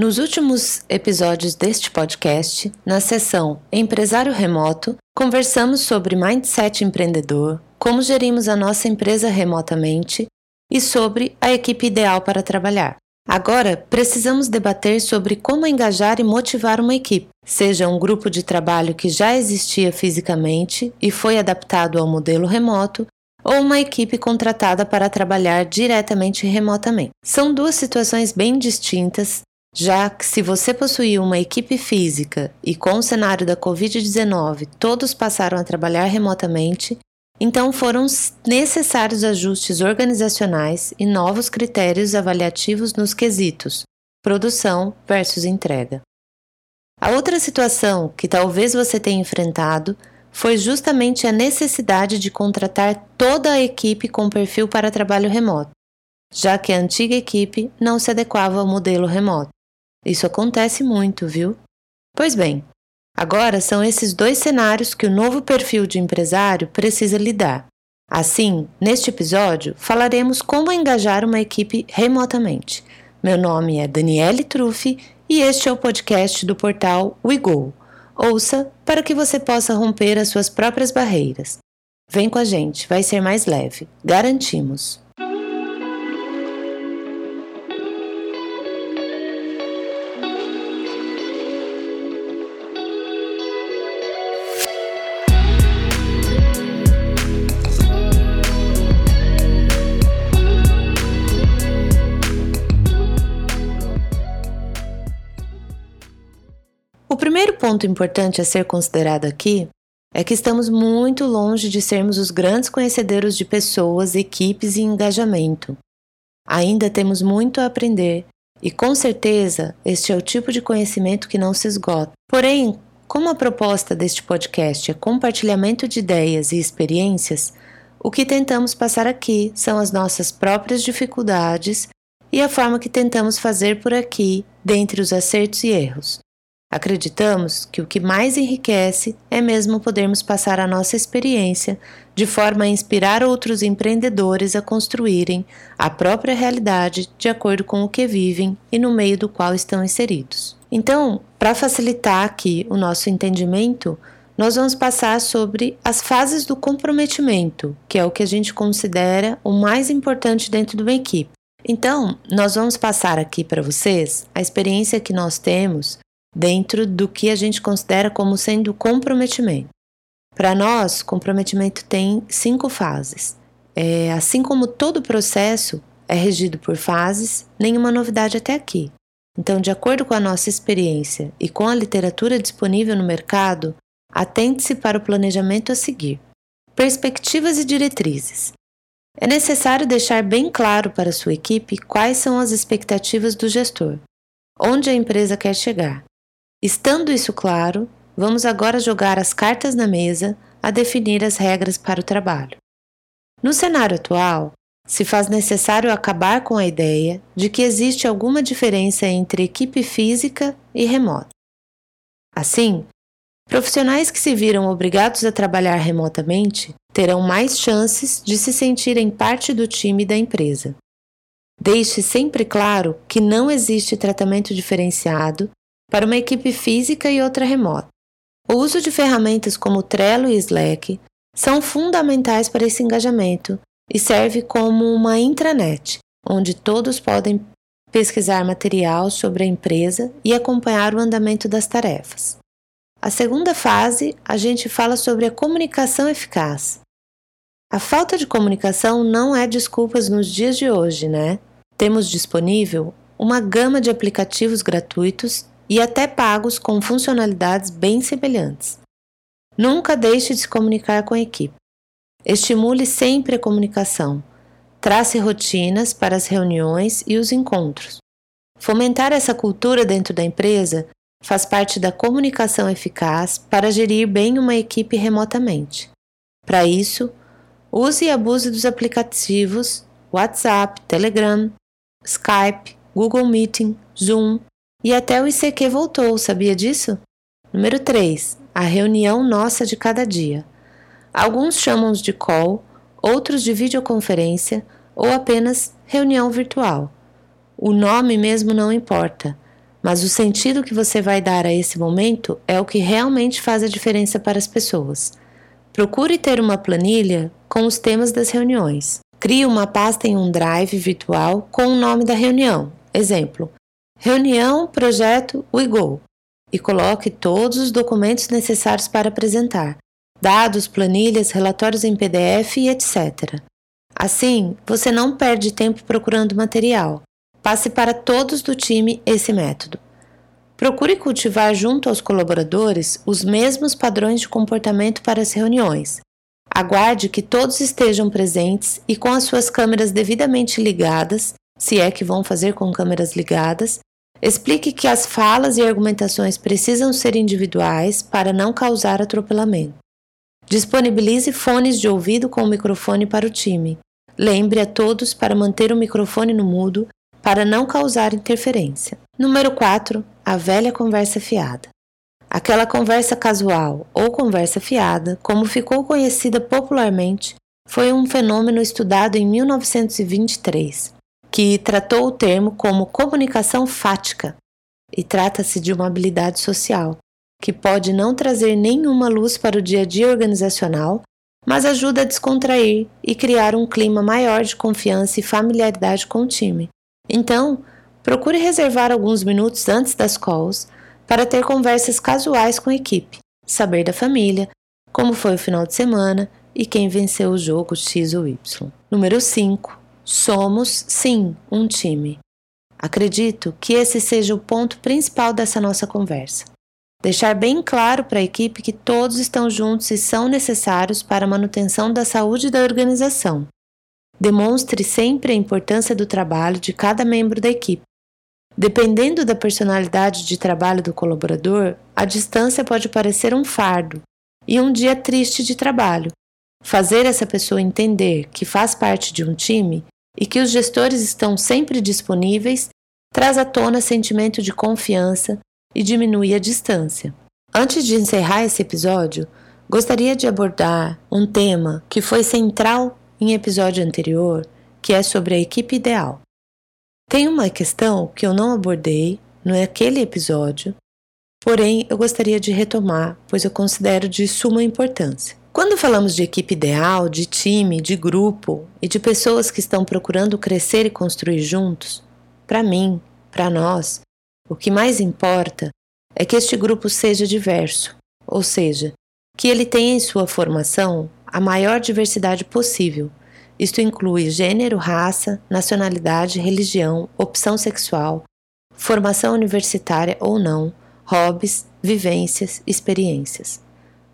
Nos últimos episódios deste podcast, na seção Empresário Remoto, conversamos sobre mindset empreendedor, como gerimos a nossa empresa remotamente e sobre a equipe ideal para trabalhar. Agora, precisamos debater sobre como engajar e motivar uma equipe, seja um grupo de trabalho que já existia fisicamente e foi adaptado ao modelo remoto, ou uma equipe contratada para trabalhar diretamente remotamente. São duas situações bem distintas já que, se você possuía uma equipe física e com o cenário da Covid-19 todos passaram a trabalhar remotamente, então foram necessários ajustes organizacionais e novos critérios avaliativos nos quesitos produção versus entrega. A outra situação que talvez você tenha enfrentado foi justamente a necessidade de contratar toda a equipe com perfil para trabalho remoto, já que a antiga equipe não se adequava ao modelo remoto. Isso acontece muito, viu? Pois bem, agora são esses dois cenários que o novo perfil de empresário precisa lidar. Assim, neste episódio, falaremos como engajar uma equipe remotamente. Meu nome é Daniele Truffi e este é o podcast do portal WeGo. Ouça para que você possa romper as suas próprias barreiras. Vem com a gente, vai ser mais leve, garantimos. Ponto importante a ser considerado aqui é que estamos muito longe de sermos os grandes conhecedores de pessoas, equipes e engajamento. Ainda temos muito a aprender e, com certeza, este é o tipo de conhecimento que não se esgota. Porém, como a proposta deste podcast é compartilhamento de ideias e experiências, o que tentamos passar aqui são as nossas próprias dificuldades e a forma que tentamos fazer por aqui, dentre os acertos e erros. Acreditamos que o que mais enriquece é mesmo podermos passar a nossa experiência de forma a inspirar outros empreendedores a construírem a própria realidade de acordo com o que vivem e no meio do qual estão inseridos. Então, para facilitar aqui o nosso entendimento, nós vamos passar sobre as fases do comprometimento, que é o que a gente considera o mais importante dentro de uma equipe. Então, nós vamos passar aqui para vocês a experiência que nós temos dentro do que a gente considera como sendo comprometimento. Para nós, comprometimento tem cinco fases. É, assim como todo processo é regido por fases, nenhuma novidade até aqui. Então, de acordo com a nossa experiência e com a literatura disponível no mercado, atente-se para o planejamento a seguir. Perspectivas e diretrizes. É necessário deixar bem claro para sua equipe quais são as expectativas do gestor, onde a empresa quer chegar, Estando isso claro, vamos agora jogar as cartas na mesa a definir as regras para o trabalho. No cenário atual, se faz necessário acabar com a ideia de que existe alguma diferença entre equipe física e remota. Assim, profissionais que se viram obrigados a trabalhar remotamente terão mais chances de se sentirem parte do time da empresa. Deixe sempre claro que não existe tratamento diferenciado para uma equipe física e outra remota. O uso de ferramentas como Trello e Slack são fundamentais para esse engajamento e serve como uma intranet, onde todos podem pesquisar material sobre a empresa e acompanhar o andamento das tarefas. A segunda fase, a gente fala sobre a comunicação eficaz. A falta de comunicação não é desculpas nos dias de hoje, né? Temos disponível uma gama de aplicativos gratuitos e até pagos com funcionalidades bem semelhantes. Nunca deixe de se comunicar com a equipe. Estimule sempre a comunicação. Trace rotinas para as reuniões e os encontros. Fomentar essa cultura dentro da empresa faz parte da comunicação eficaz para gerir bem uma equipe remotamente. Para isso, use e abuse dos aplicativos WhatsApp, Telegram, Skype, Google Meeting, Zoom, e até o ICQ voltou, sabia disso? Número 3. A reunião nossa de cada dia. Alguns chamam de call, outros de videoconferência ou apenas reunião virtual. O nome mesmo não importa. mas o sentido que você vai dar a esse momento é o que realmente faz a diferença para as pessoas. Procure ter uma planilha com os temas das reuniões. Crie uma pasta em um drive virtual com o nome da reunião. Exemplo: Reunião Projeto WeGo. E coloque todos os documentos necessários para apresentar, dados, planilhas, relatórios em PDF e etc. Assim, você não perde tempo procurando material. Passe para todos do time esse método. Procure cultivar junto aos colaboradores os mesmos padrões de comportamento para as reuniões. Aguarde que todos estejam presentes e com as suas câmeras devidamente ligadas, se é que vão fazer com câmeras ligadas. Explique que as falas e argumentações precisam ser individuais para não causar atropelamento. Disponibilize fones de ouvido com o microfone para o time. Lembre a todos para manter o microfone no mudo para não causar interferência. Número 4. A velha conversa fiada. Aquela conversa casual ou conversa fiada, como ficou conhecida popularmente, foi um fenômeno estudado em 1923, que tratou o termo como comunicação fática, e trata-se de uma habilidade social, que pode não trazer nenhuma luz para o dia a dia organizacional, mas ajuda a descontrair e criar um clima maior de confiança e familiaridade com o time, então, procure reservar alguns minutos antes das calls para ter conversas casuais com a equipe, saber da família, como foi o final de semana e quem venceu o jogo X ou Y. Número 5. Somos, sim, um time. Acredito que esse seja o ponto principal dessa nossa conversa. Deixar bem claro para a equipe que todos estão juntos e são necessários para a manutenção da saúde da organização, Demonstre sempre a importância do trabalho de cada membro da equipe. Dependendo da personalidade de trabalho do colaborador, a distância pode parecer um fardo e um dia triste de trabalho. Fazer essa pessoa entender que faz parte de um time e que os gestores estão sempre disponíveis traz à tona sentimento de confiança e diminui a distância. Antes de encerrar esse episódio, gostaria de abordar um tema que foi central em episódio anterior, que é sobre a equipe ideal. Tem uma questão que eu não abordei naquele episódio, porém eu gostaria de retomar, pois eu considero de suma importância. Quando falamos de equipe ideal, de time, de grupo e de pessoas que estão procurando crescer e construir juntos, para mim, para nós, o que mais importa é que este grupo seja diverso, ou seja, que ele tenha em sua formação a maior diversidade possível. Isto inclui gênero, raça, nacionalidade, religião, opção sexual, formação universitária ou não, hobbies, vivências, experiências.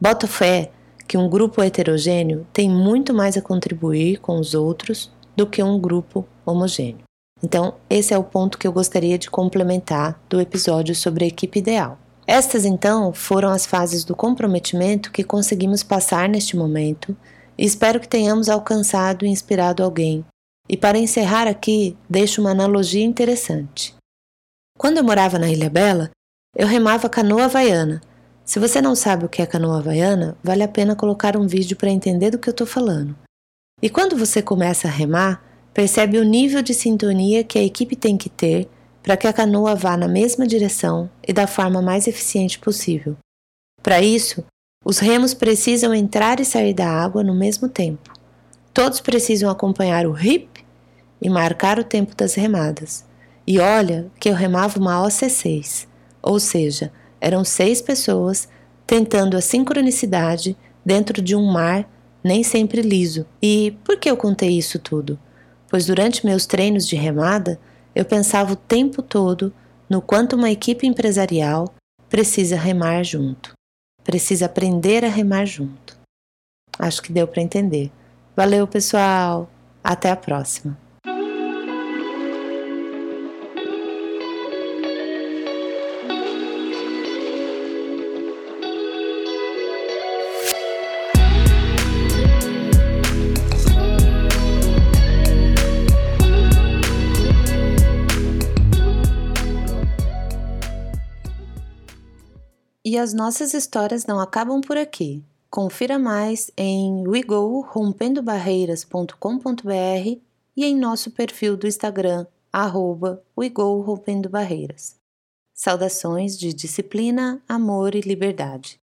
Boto fé que um grupo heterogêneo tem muito mais a contribuir com os outros do que um grupo homogêneo. Então, esse é o ponto que eu gostaria de complementar do episódio sobre a equipe ideal. Estas, então, foram as fases do comprometimento que conseguimos passar neste momento e espero que tenhamos alcançado e inspirado alguém. E para encerrar aqui, deixo uma analogia interessante. Quando eu morava na Ilha Bela, eu remava canoa havaiana. Se você não sabe o que é canoa havaiana, vale a pena colocar um vídeo para entender do que eu estou falando. E quando você começa a remar, percebe o nível de sintonia que a equipe tem que ter para que a canoa vá na mesma direção e da forma mais eficiente possível. Para isso, os remos precisam entrar e sair da água no mesmo tempo. Todos precisam acompanhar o hip e marcar o tempo das remadas. E olha que eu remava uma OC6, ou seja, eram seis pessoas tentando a sincronicidade dentro de um mar nem sempre liso. E por que eu contei isso tudo? Pois durante meus treinos de remada, eu pensava o tempo todo no quanto uma equipe empresarial precisa remar junto, precisa aprender a remar junto. Acho que deu para entender. Valeu, pessoal! Até a próxima! E as nossas histórias não acabam por aqui. Confira mais em wegorompendobarreiras.com.br e em nosso perfil do Instagram, arroba Barreiras. Saudações de disciplina, amor e liberdade.